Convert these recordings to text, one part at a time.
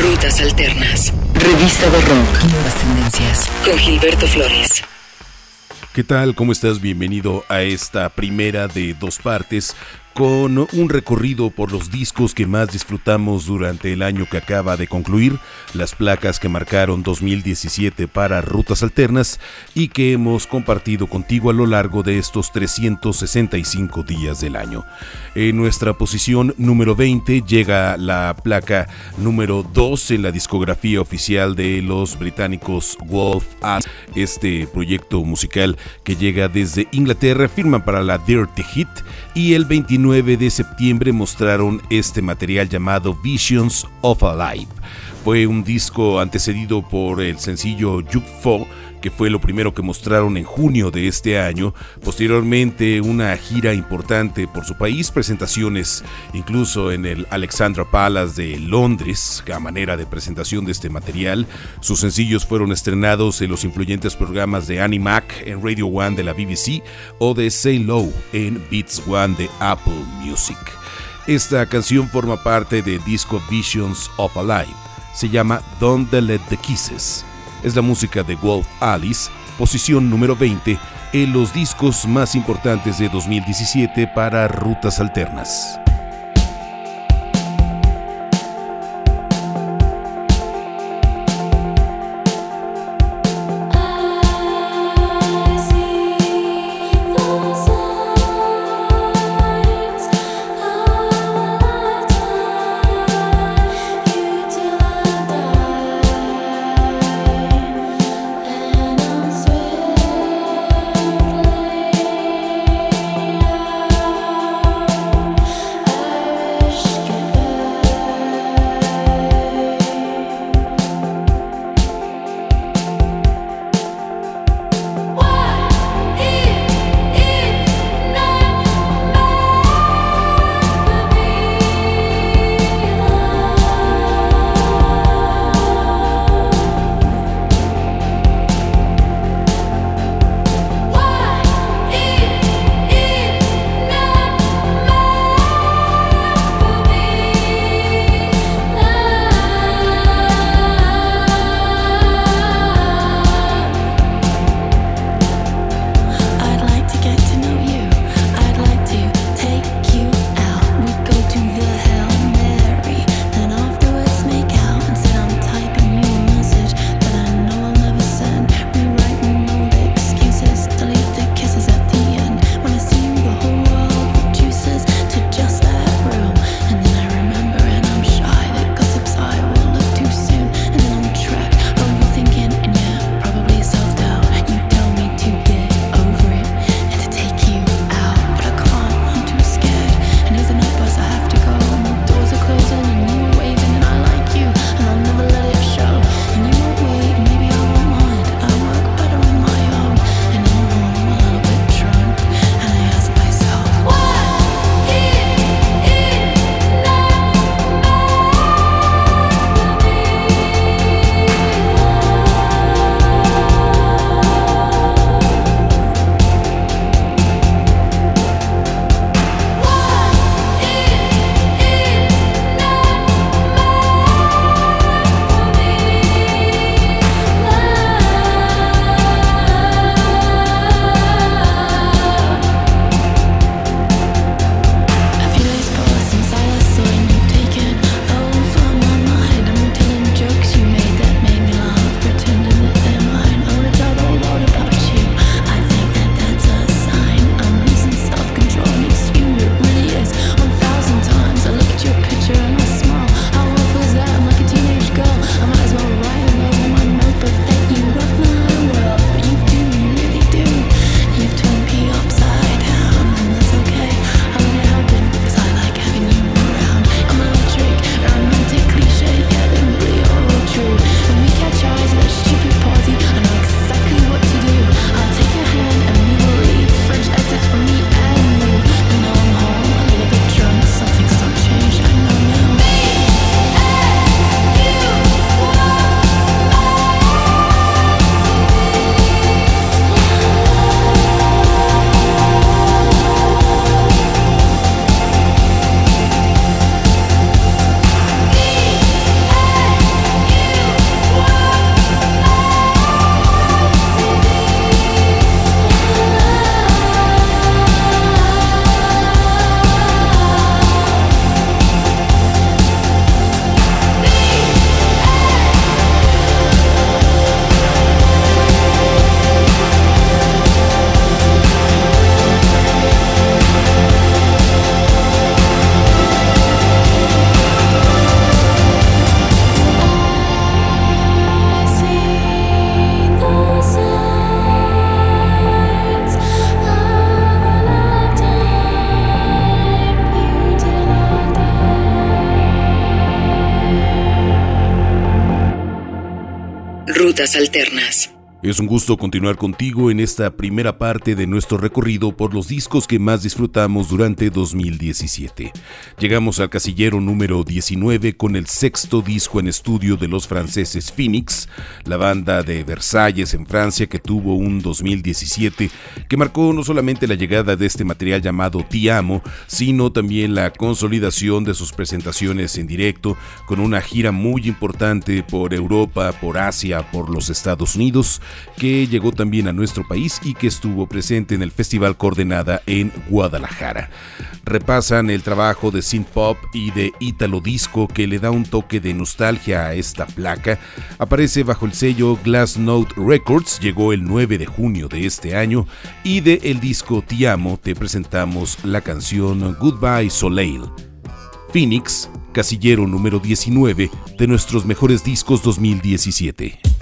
Rutas Alternas. Revista de Rock. Nuevas tendencias. Con Gilberto Flores. ¿Qué tal? ¿Cómo estás? Bienvenido a esta primera de dos partes con un recorrido por los discos que más disfrutamos durante el año que acaba de concluir, las placas que marcaron 2017 para Rutas Alternas y que hemos compartido contigo a lo largo de estos 365 días del año. En nuestra posición número 20 llega la placa número 2 en la discografía oficial de los británicos Wolf As, este proyecto musical que llega desde Inglaterra, firma para la Dirty Hit y el 29 9 de septiembre mostraron este material llamado Visions of a Life. Fue un disco antecedido por el sencillo Juk Fo, que fue lo primero que mostraron en junio de este año. Posteriormente, una gira importante por su país, presentaciones incluso en el Alexandra Palace de Londres, a manera de presentación de este material. Sus sencillos fueron estrenados en los influyentes programas de Annie Mac en Radio One de la BBC o de Say Low en Beats One de Apple Music. Esta canción forma parte del disco Visions of a Life se llama Don't Let the Kisses. Es la música de Wolf Alice, posición número 20 en los discos más importantes de 2017 para rutas alternas. Alternas. Es un gusto continuar contigo en esta primera parte de nuestro recorrido por los discos que más disfrutamos durante 2017. Llegamos al casillero número 19 con el sexto disco en estudio de los franceses Phoenix, la banda de Versalles en Francia que tuvo un 2017 que marcó no solamente la llegada de este material llamado Ti Amo, sino también la consolidación de sus presentaciones en directo con una gira muy importante por Europa, por Asia, por los Estados Unidos que llegó también a nuestro país y que estuvo presente en el Festival Coordenada en Guadalajara. Repasan el trabajo de synth pop y de Italo Disco que le da un toque de nostalgia a esta placa. Aparece bajo el sello Glass Note Records, llegó el 9 de junio de este año y de el disco Te Amo te presentamos la canción Goodbye Soleil. Phoenix, casillero número 19 de nuestros mejores discos 2017.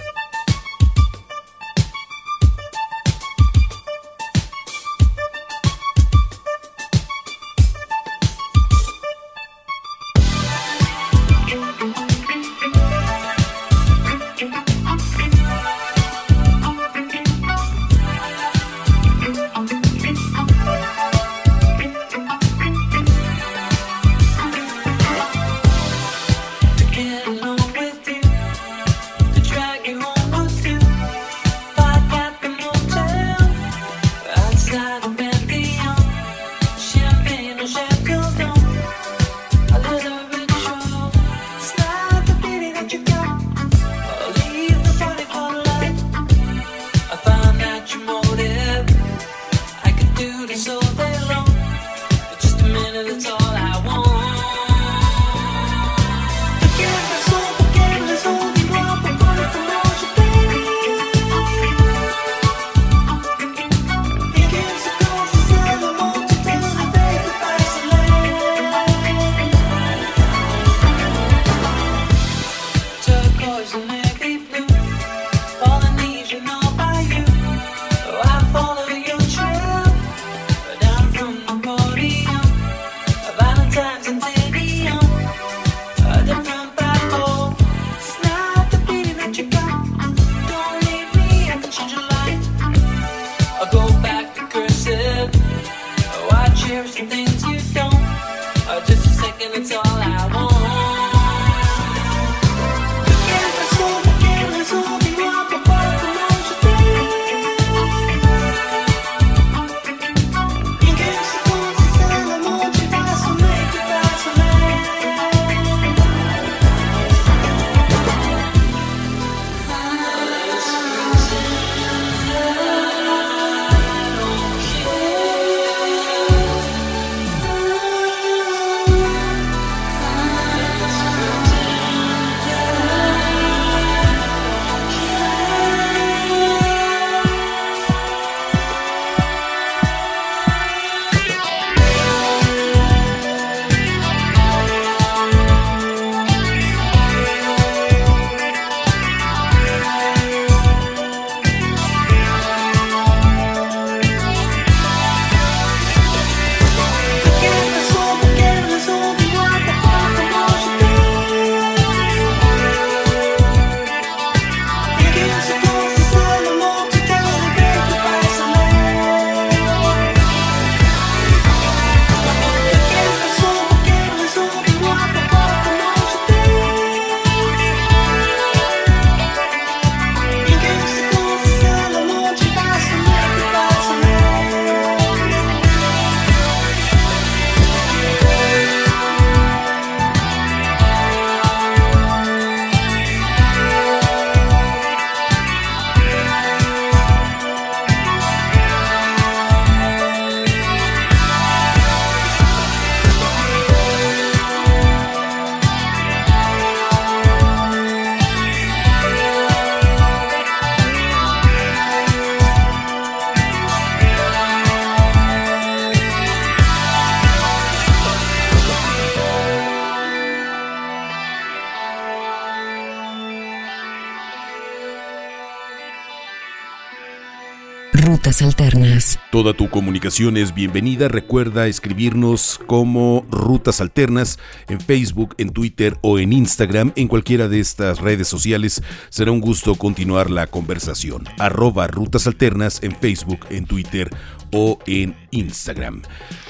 Toda tu comunicación es bienvenida. Recuerda escribirnos como Rutas Alternas en Facebook, en Twitter o en Instagram. En cualquiera de estas redes sociales será un gusto continuar la conversación. Arroba Rutas Alternas en Facebook, en Twitter o en Instagram.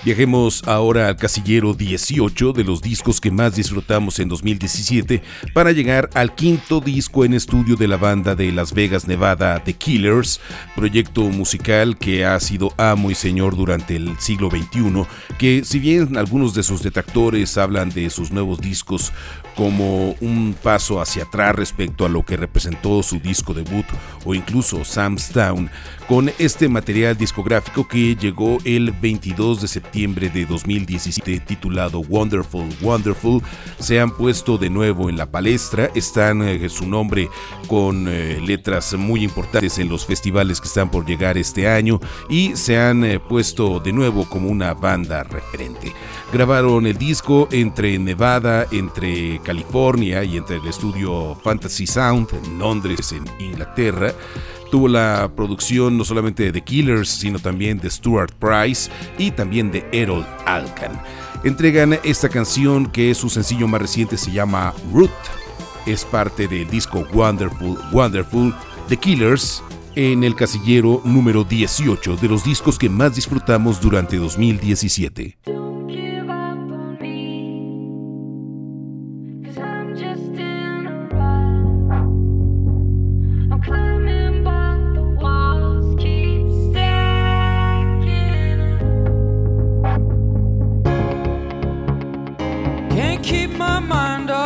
Viajemos ahora al casillero 18 de los discos que más disfrutamos en 2017 para llegar al quinto disco en estudio de la banda de Las Vegas, Nevada, The Killers, proyecto musical que ha sido amo y señor durante el siglo XXI, que si bien algunos de sus detractores hablan de sus nuevos discos como un paso hacia atrás respecto a lo que representó su disco debut o incluso Sam's Town, con este material discográfico que llegó el 22 de septiembre de 2017 titulado Wonderful Wonderful, se han puesto de nuevo en la palestra, están eh, su nombre con eh, letras muy importantes en los festivales que están por llegar este año y se han eh, puesto de nuevo como una banda referente. Grabaron el disco entre Nevada, entre California y entre el estudio Fantasy Sound en Londres, en Inglaterra. Tuvo la producción no solamente de The Killers, sino también de Stuart Price y también de Errol Alkan. Entregan esta canción que es su sencillo más reciente, se llama Root. Es parte del disco Wonderful, Wonderful, The Killers, en el casillero número 18 de los discos que más disfrutamos durante 2017. mind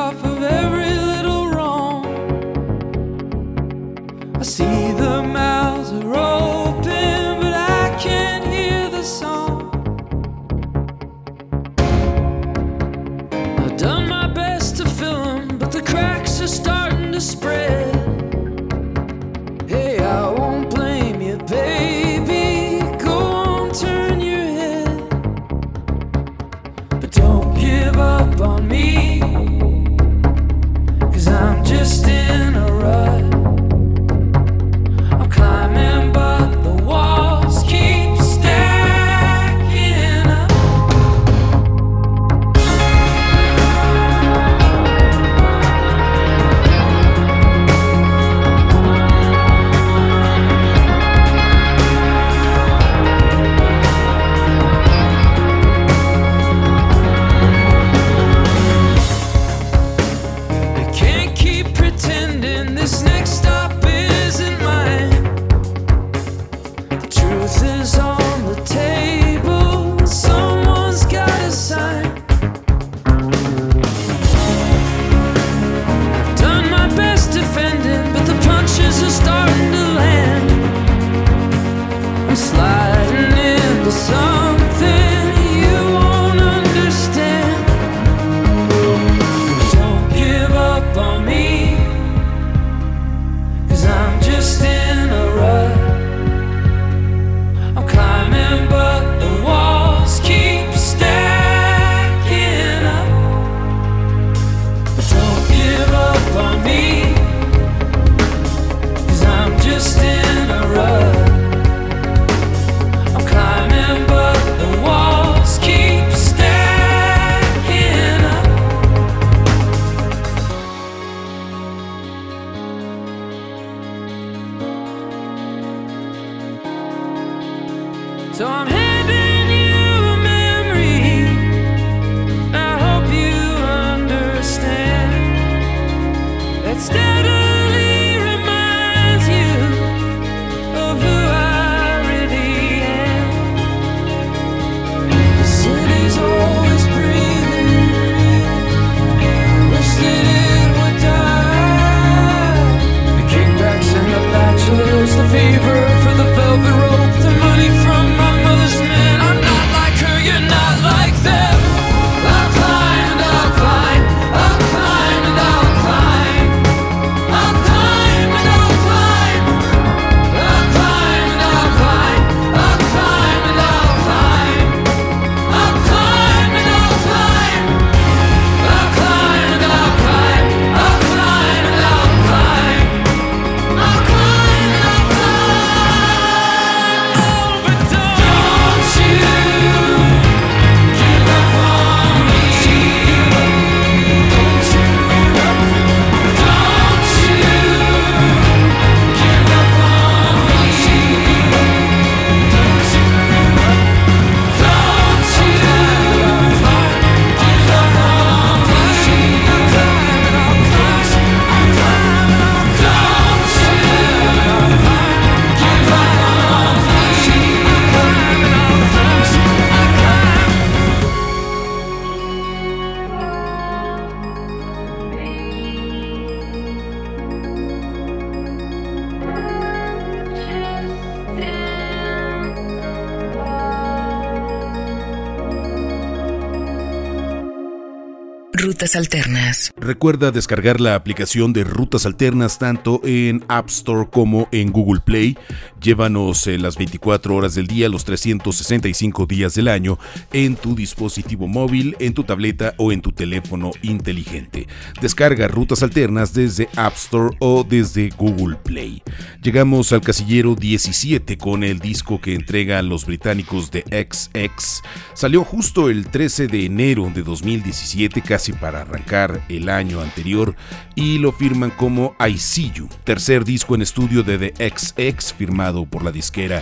Alternas. Recuerda descargar la aplicación de Rutas Alternas tanto en App Store como en Google Play. Llévanos eh, las 24 horas del día, los 365 días del año en tu dispositivo móvil, en tu tableta o en tu teléfono inteligente. Descarga Rutas Alternas desde App Store o desde Google Play. Llegamos al casillero 17 con el disco que entregan los británicos de XX. Salió justo el 13 de enero de 2017, casi para arrancar el año anterior, y lo firman como I See You, tercer disco en estudio de The XX firmado por la disquera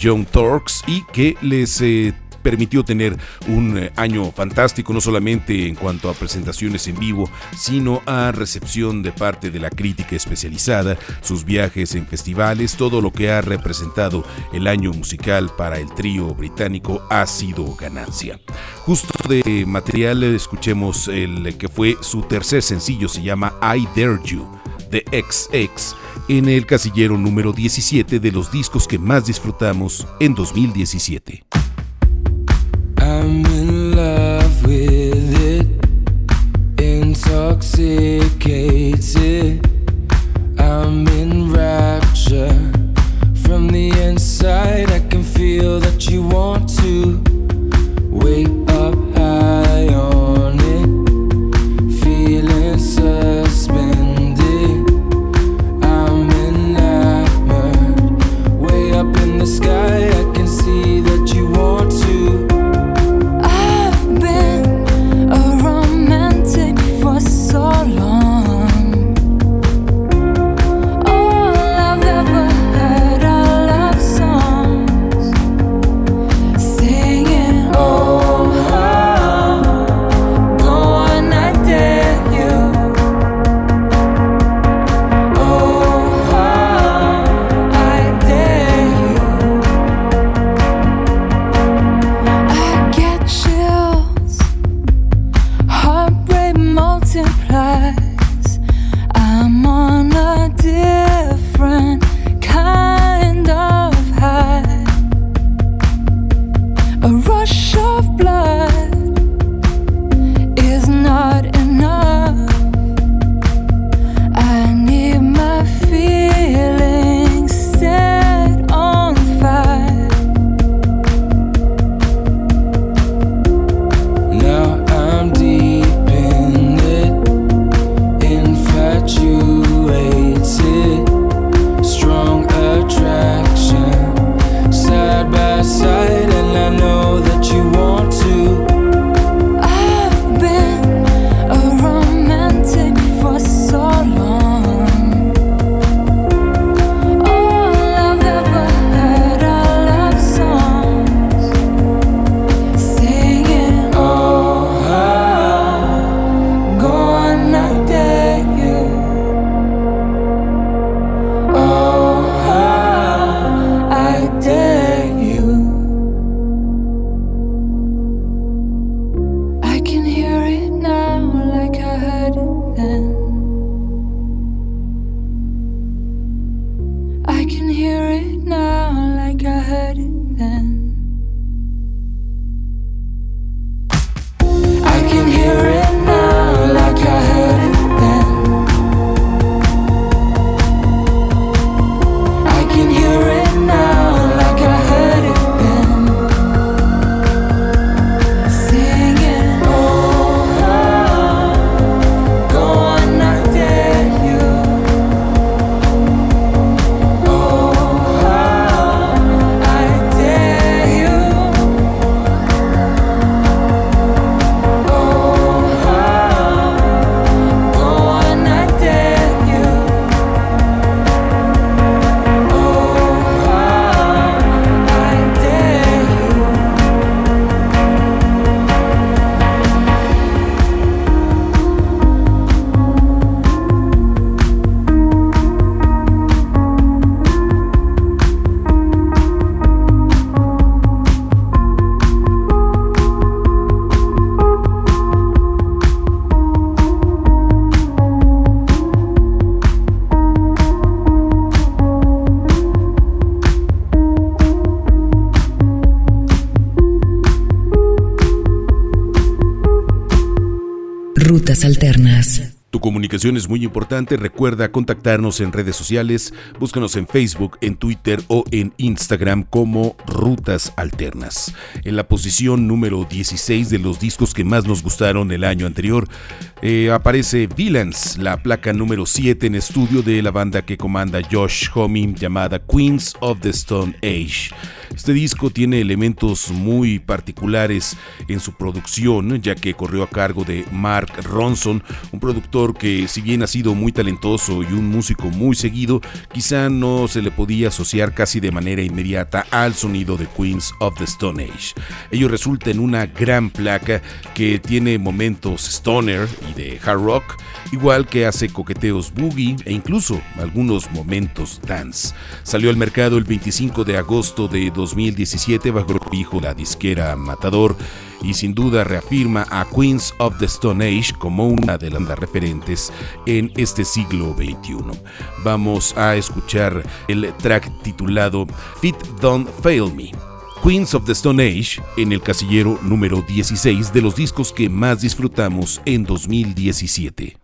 John Torx y que les eh, permitió tener un eh, año fantástico, no solamente en cuanto a presentaciones en vivo, sino a recepción de parte de la crítica especializada, sus viajes en festivales, todo lo que ha representado el año musical para el trío británico ha sido ganancia. Justo de material escuchemos el que fue su tercer sencillo, se llama I Dare You de XX en el casillero número 17 de los discos que más disfrutamos en 2017. I'm in love with it, intoxicated. I'm in rapture from the inside. I can feel that you want Rutas Alternas. Tu comunicación es muy importante. Recuerda contactarnos en redes sociales. Búscanos en Facebook, en Twitter o en Instagram como Rutas Alternas. En la posición número 16 de los discos que más nos gustaron el año anterior eh, aparece Villains, la placa número 7 en estudio de la banda que comanda Josh Homme llamada Queens of the Stone Age. Este disco tiene elementos muy particulares en su producción, ya que corrió a cargo de Mark Ronson, un productor que si bien ha sido muy talentoso y un músico muy seguido, quizá no se le podía asociar casi de manera inmediata al sonido de Queens of the Stone Age. Ello resulta en una gran placa que tiene momentos stoner y de hard rock, igual que hace coqueteos boogie e incluso algunos momentos dance. Salió al mercado el 25 de agosto de 2017 bajo el hijo la disquera Matador y sin duda reafirma a Queens of the Stone Age como una de las referentes en este siglo XXI. Vamos a escuchar el track titulado Fit Don't Fail Me. Queens of the Stone Age en el casillero número 16 de los discos que más disfrutamos en 2017.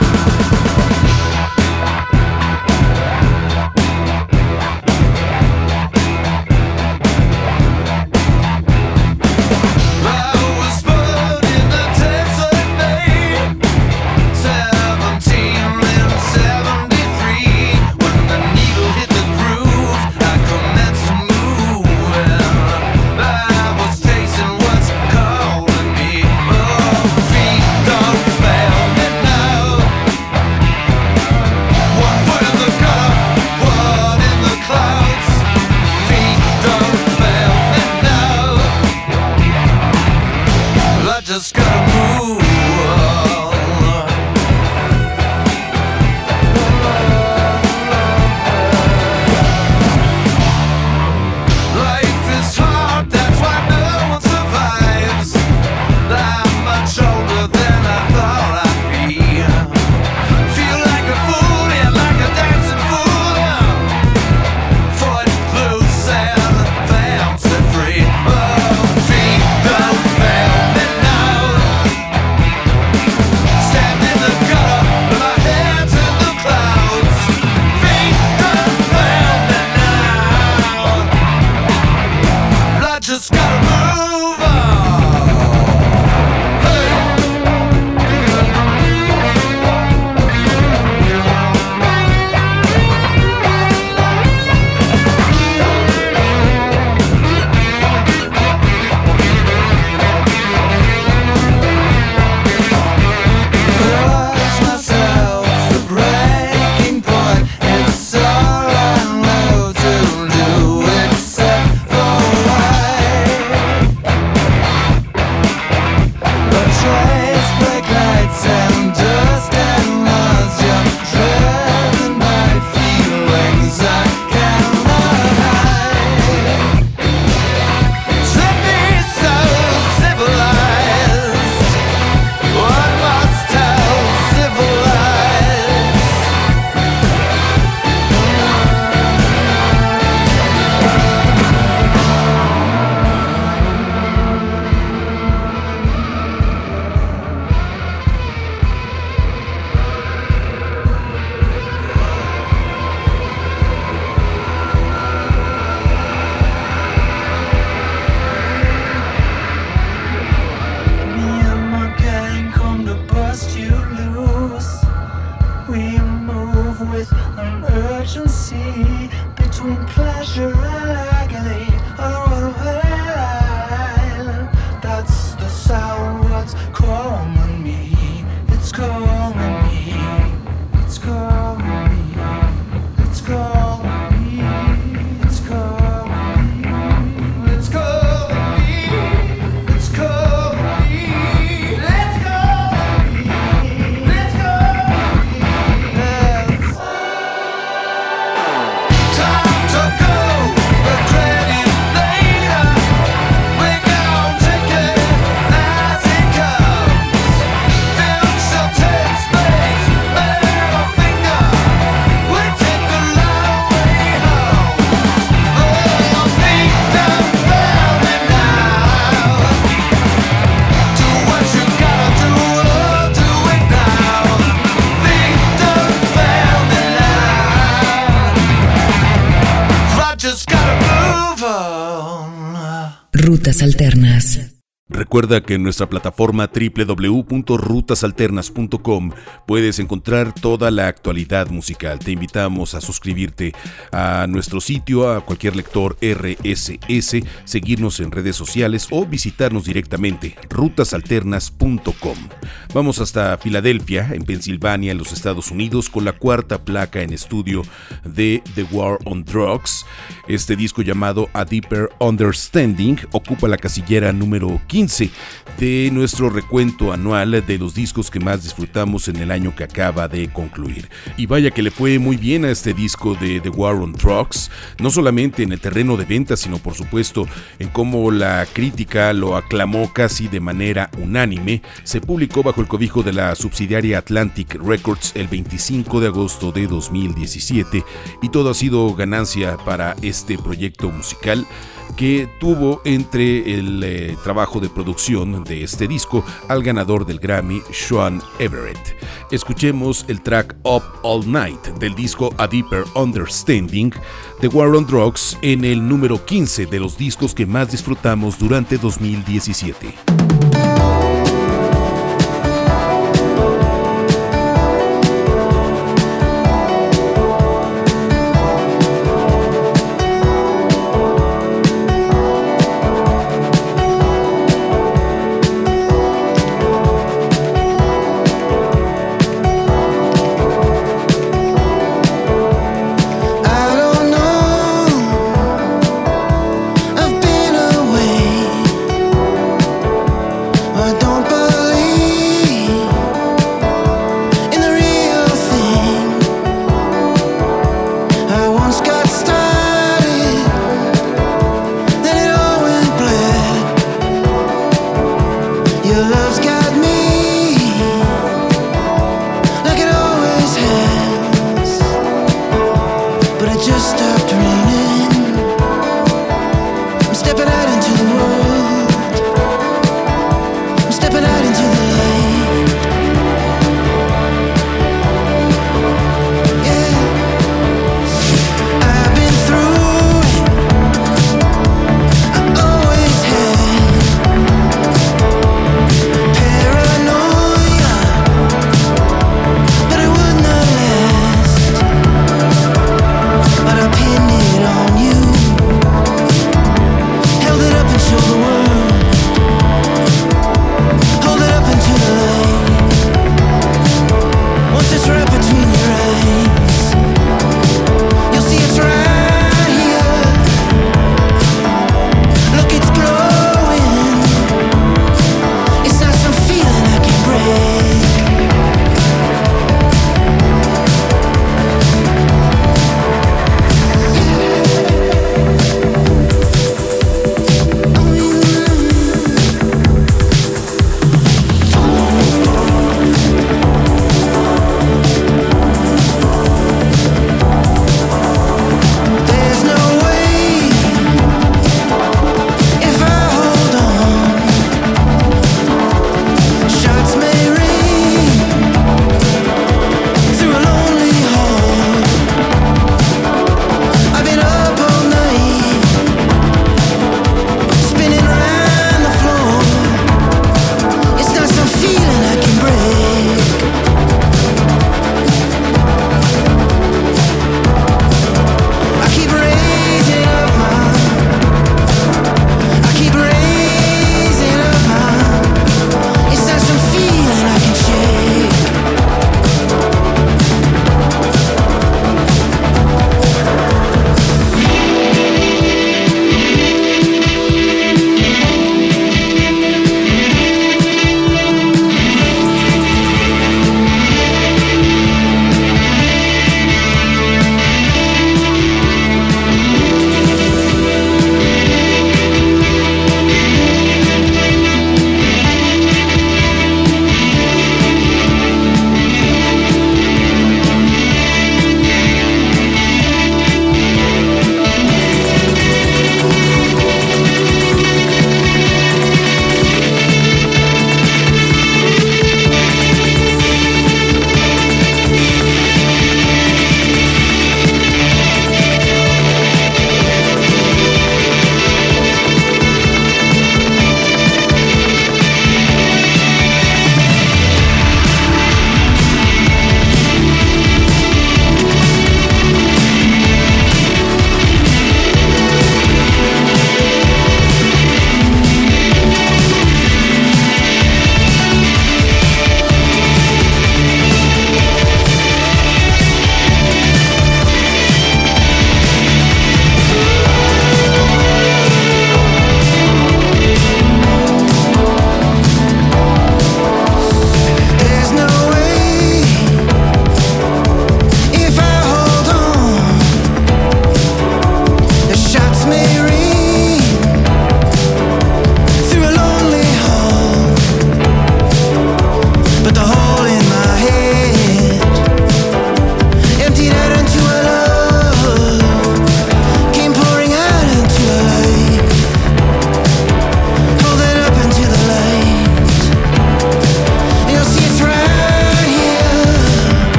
Rutas Alternas. Recuerda que en nuestra plataforma www.rutasalternas.com puedes encontrar toda la actualidad musical. Te invitamos a suscribirte a nuestro sitio, a cualquier lector RSS, seguirnos en redes sociales o visitarnos directamente rutasalternas.com. Vamos hasta Filadelfia, en Pensilvania, en los Estados Unidos, con la cuarta placa en estudio de The War on Drugs. Este disco llamado A Deeper Understanding ocupa la casillera número 15 de nuestro recuento anual de los discos que más disfrutamos en el año que acaba de concluir. Y vaya que le fue muy bien a este disco de The War on Drugs, no solamente en el terreno de ventas, sino por supuesto en cómo la crítica lo aclamó casi de manera unánime. Se publicó bajo el cobijo de la subsidiaria Atlantic Records el 25 de agosto de 2017 y todo ha sido ganancia para este proyecto musical que tuvo entre el eh, trabajo de producción de este disco al ganador del Grammy, Sean Everett. Escuchemos el track Up All Night del disco A Deeper Understanding de War on Drugs en el número 15 de los discos que más disfrutamos durante 2017.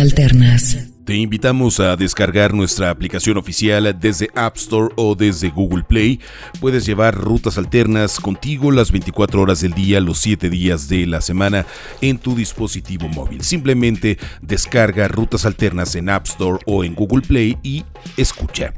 Alternas. Te invitamos a descargar nuestra aplicación oficial desde App Store o desde Google Play. Puedes llevar rutas alternas contigo las 24 horas del día, los 7 días de la semana en tu dispositivo móvil. Simplemente descarga rutas alternas en App Store o en Google Play y escucha.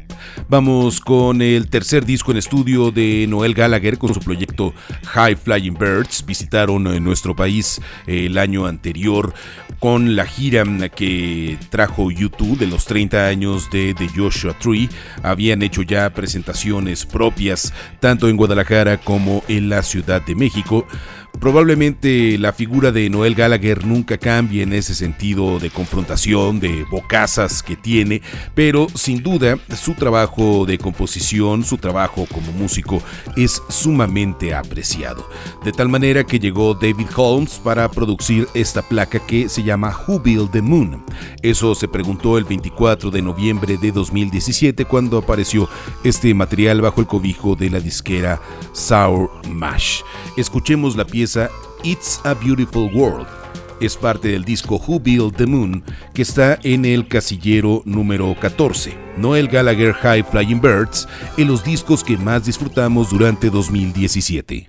Vamos con el tercer disco en estudio de Noel Gallagher con su proyecto High Flying Birds. Visitaron eh, nuestro país eh, el año anterior con la gira que trajo YouTube de los 30 años de The Joshua Tree. Habían hecho ya presentaciones propias tanto en Guadalajara como en la Ciudad de México. Probablemente la figura de Noel Gallagher nunca cambie en ese sentido de confrontación, de bocazas que tiene, pero sin duda su trabajo de composición, su trabajo como músico es sumamente apreciado. De tal manera que llegó David Holmes para producir esta placa que se llama Who Built the Moon. Eso se preguntó el 24 de noviembre de 2017 cuando apareció este material bajo el cobijo de la disquera Sour Mash. Escuchemos la pieza It's a Beautiful World. Es parte del disco Who Built the Moon, que está en el casillero número 14. Noel Gallagher High Flying Birds, en los discos que más disfrutamos durante 2017.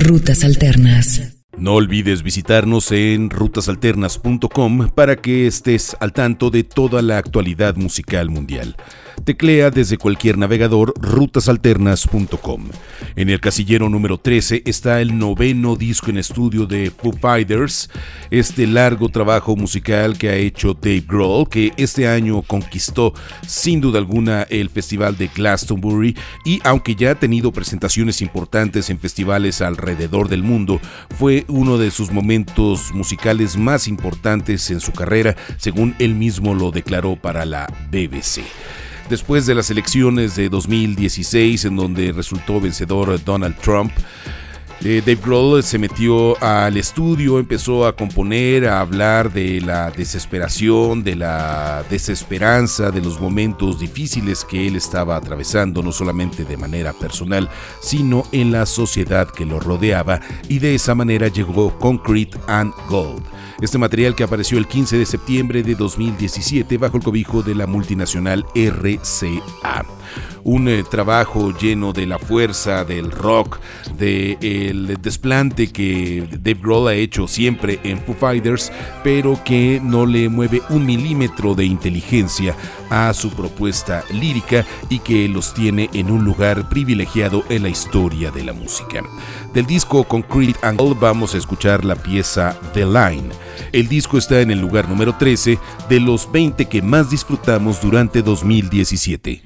Rutas Alternas. No olvides visitarnos en rutasalternas.com para que estés al tanto de toda la actualidad musical mundial. Teclea desde cualquier navegador rutasalternas.com. En el casillero número 13 está el noveno disco en estudio de Foo Fighters, este largo trabajo musical que ha hecho Dave Grohl, que este año conquistó sin duda alguna el festival de Glastonbury y aunque ya ha tenido presentaciones importantes en festivales alrededor del mundo, fue uno de sus momentos musicales más importantes en su carrera, según él mismo lo declaró para la BBC. Después de las elecciones de 2016, en donde resultó vencedor Donald Trump, eh, Dave Grohl se metió al estudio, empezó a componer, a hablar de la desesperación, de la desesperanza, de los momentos difíciles que él estaba atravesando, no solamente de manera personal, sino en la sociedad que lo rodeaba, y de esa manera llegó Concrete and Gold. Este material que apareció el 15 de septiembre de 2017 bajo el cobijo de la multinacional RCA un eh, trabajo lleno de la fuerza del rock, del desplante que Dave Grohl ha hecho siempre en Foo Fighters, pero que no le mueve un milímetro de inteligencia a su propuesta lírica y que los tiene en un lugar privilegiado en la historia de la música. Del disco Concrete Angle vamos a escuchar la pieza The Line. El disco está en el lugar número 13 de los 20 que más disfrutamos durante 2017.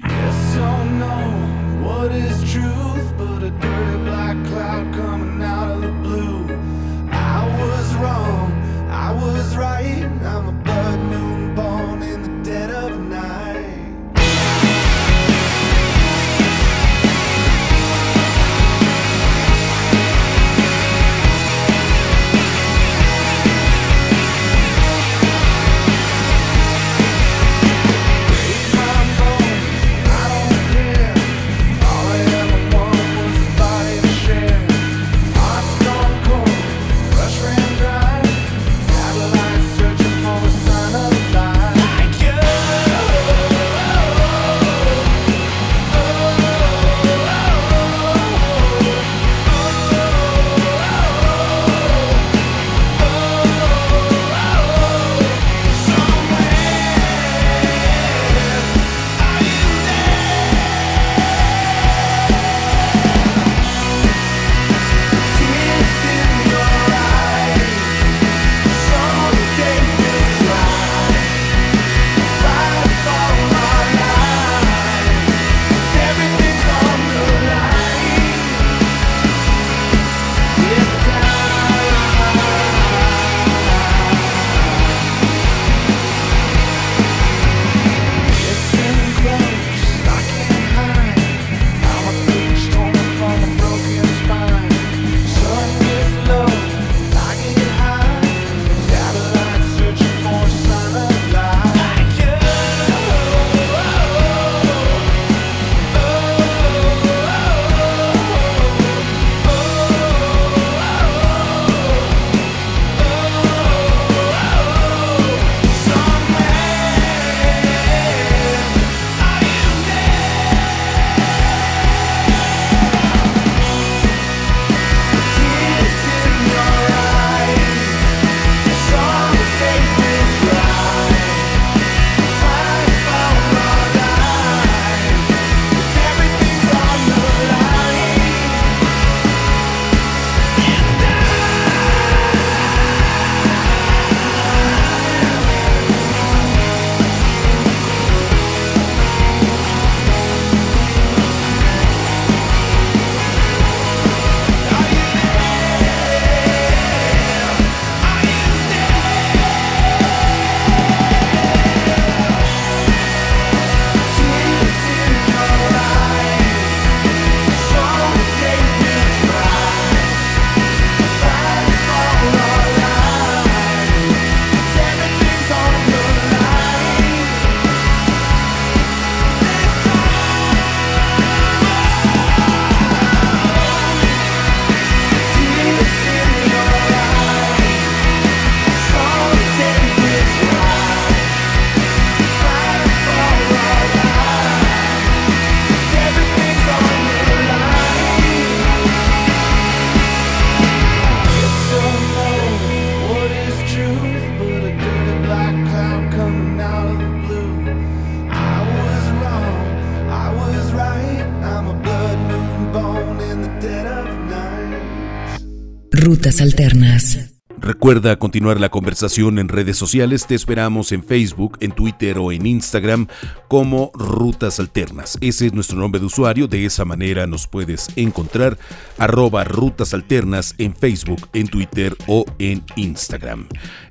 Rutas Alternas. Recuerda continuar la conversación en redes sociales. Te esperamos en Facebook, en Twitter o en Instagram como Rutas Alternas. Ese es nuestro nombre de usuario. De esa manera nos puedes encontrar arroba Rutas Alternas en Facebook, en Twitter o en Instagram.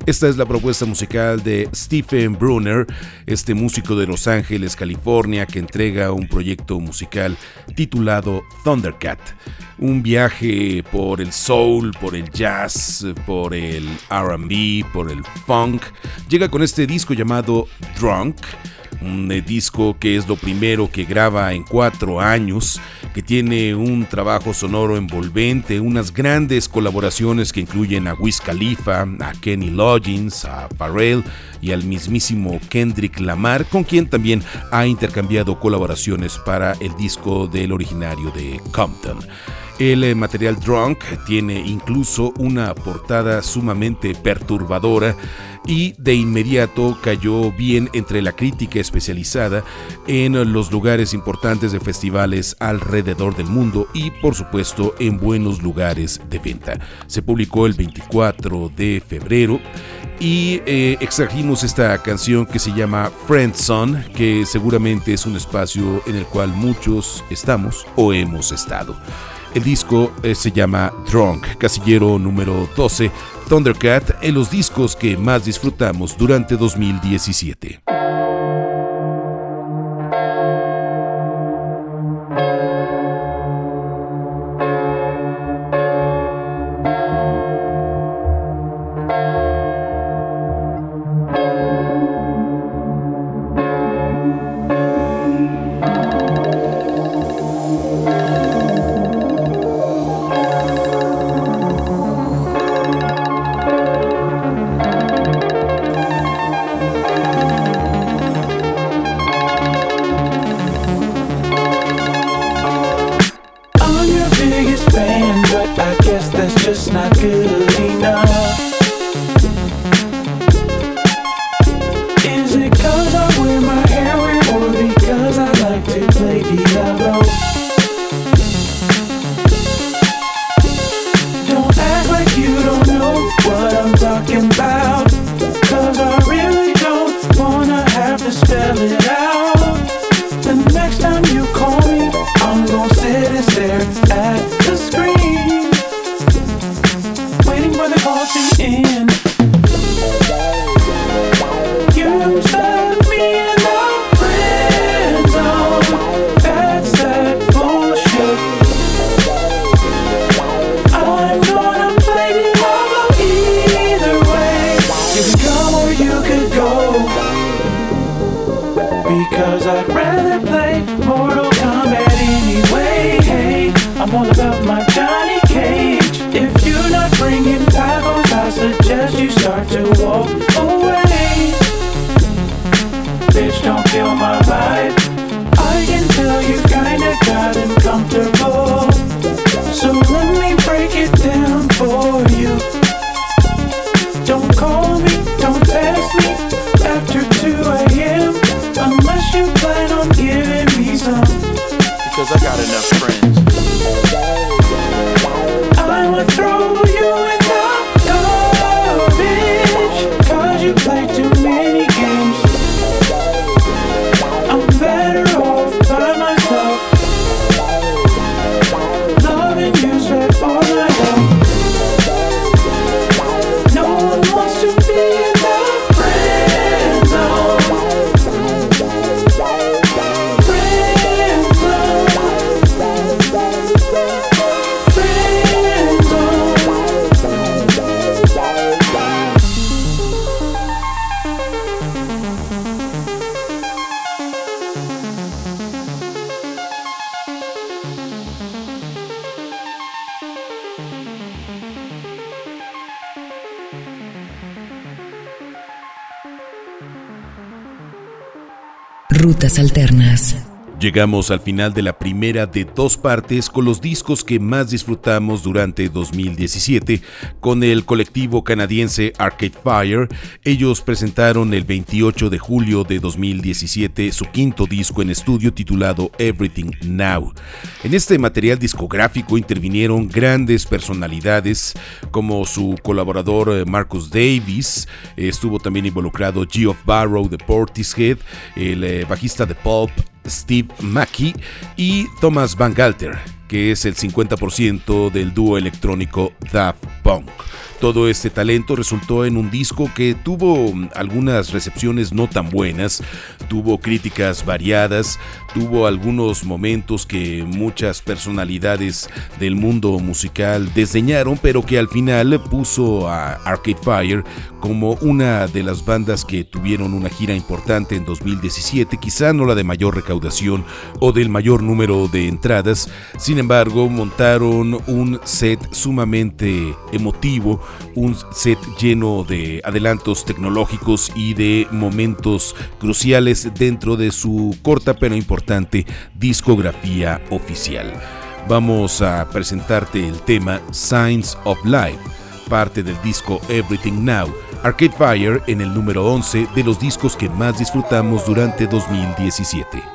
Esta es la propuesta musical de Stephen Brunner, este músico de Los Ángeles, California, que entrega un proyecto musical titulado Thundercat un viaje por el soul, por el jazz, por el RB, por el funk. Llega con este disco llamado Drunk, un eh, disco que es lo primero que graba en cuatro años, que tiene un trabajo sonoro envolvente, unas grandes colaboraciones que incluyen a Wiz Khalifa, a Kenny Loggins, a Pharrell y al mismísimo Kendrick Lamar, con quien también ha intercambiado colaboraciones para el disco del originario de Compton. El eh, material Drunk tiene incluso una portada sumamente perturbadora y de inmediato cayó bien entre la crítica especializada en los lugares importantes de festivales alrededor del mundo y por supuesto en buenos lugares de venta. Se publicó el 24 de febrero y eh, extrajimos esta canción que se llama Friendzone, que seguramente es un espacio en el cual muchos estamos o hemos estado. El disco eh, se llama Drunk, casillero número 12, Thundercat, en los discos que más disfrutamos durante 2017. Llegamos al final de la primera de dos partes con los discos que más disfrutamos durante 2017 con el colectivo canadiense Arcade Fire. Ellos presentaron el 28 de julio de 2017 su quinto disco en estudio titulado Everything Now. En este material discográfico intervinieron grandes personalidades como su colaborador eh, Marcus Davis, estuvo también involucrado Geoff Barrow de Portishead, el eh, bajista de Pulp Steve Mackey y Thomas Van Galter, que es el 50% del dúo electrónico Daft Punk. Todo este talento resultó en un disco que tuvo algunas recepciones no tan buenas, tuvo críticas variadas, tuvo algunos momentos que muchas personalidades del mundo musical desdeñaron, pero que al final puso a Arcade Fire como una de las bandas que tuvieron una gira importante en 2017, quizá no la de mayor recaudación o del mayor número de entradas, sin embargo montaron un set sumamente emotivo, un set lleno de adelantos tecnológicos y de momentos cruciales dentro de su corta pero importante discografía oficial. Vamos a presentarte el tema Signs of Life, parte del disco Everything Now, Arcade Fire en el número 11 de los discos que más disfrutamos durante 2017.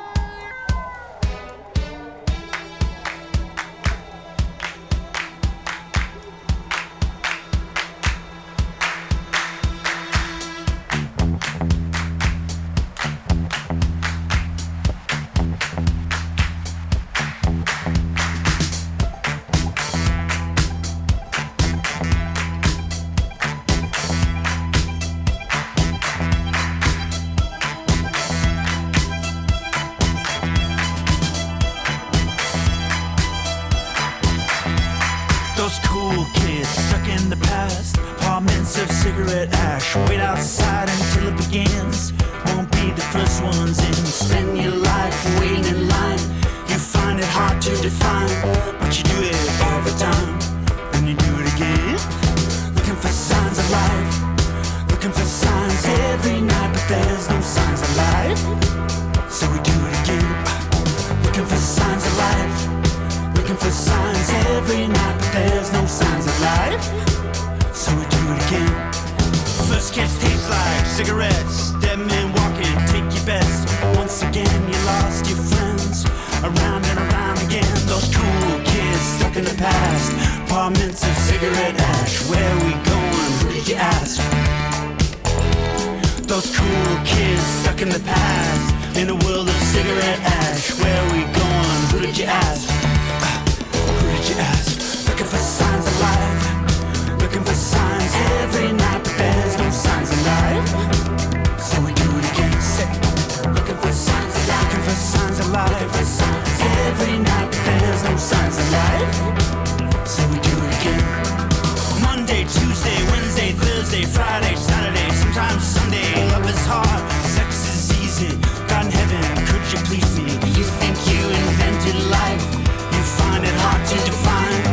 so we do it again. First kiss tastes like cigarettes, dead man walking, take your best. Once again, you lost your friends, around and around again. Those cool kids stuck in the past, apartments of cigarette ash. Where we going? Who did you ask? Those cool kids stuck in the past, in a world of cigarette ash. Where we going? Who did you ask? Who did you ask? Looking for signs of life looking for signs every night, but there's no signs of life. So we do it again. Looking for signs. Looking for signs of life. Every night, but there's no signs of life. So we do it again. Monday, Tuesday, Wednesday, Thursday, Friday, Saturday, sometimes Sunday. Love is hard, sex is easy. God in heaven, could you please me? You think you invented life? You find it hard to define.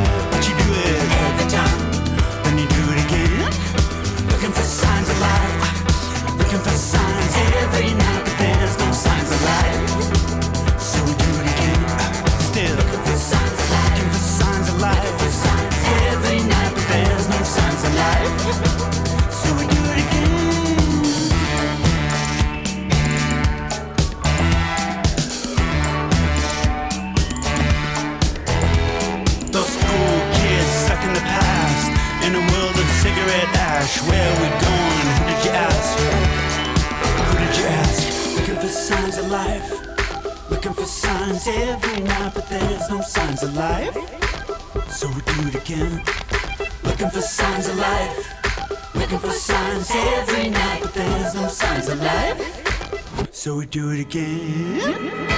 signs of life. Looking for signs every night, but there's no signs of life. So we do it again. Looking for signs of life. Looking for signs every night, but there's no signs of life. So we do it again.